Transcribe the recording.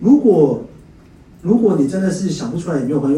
如果如果你真的是想不出来，也没有关系。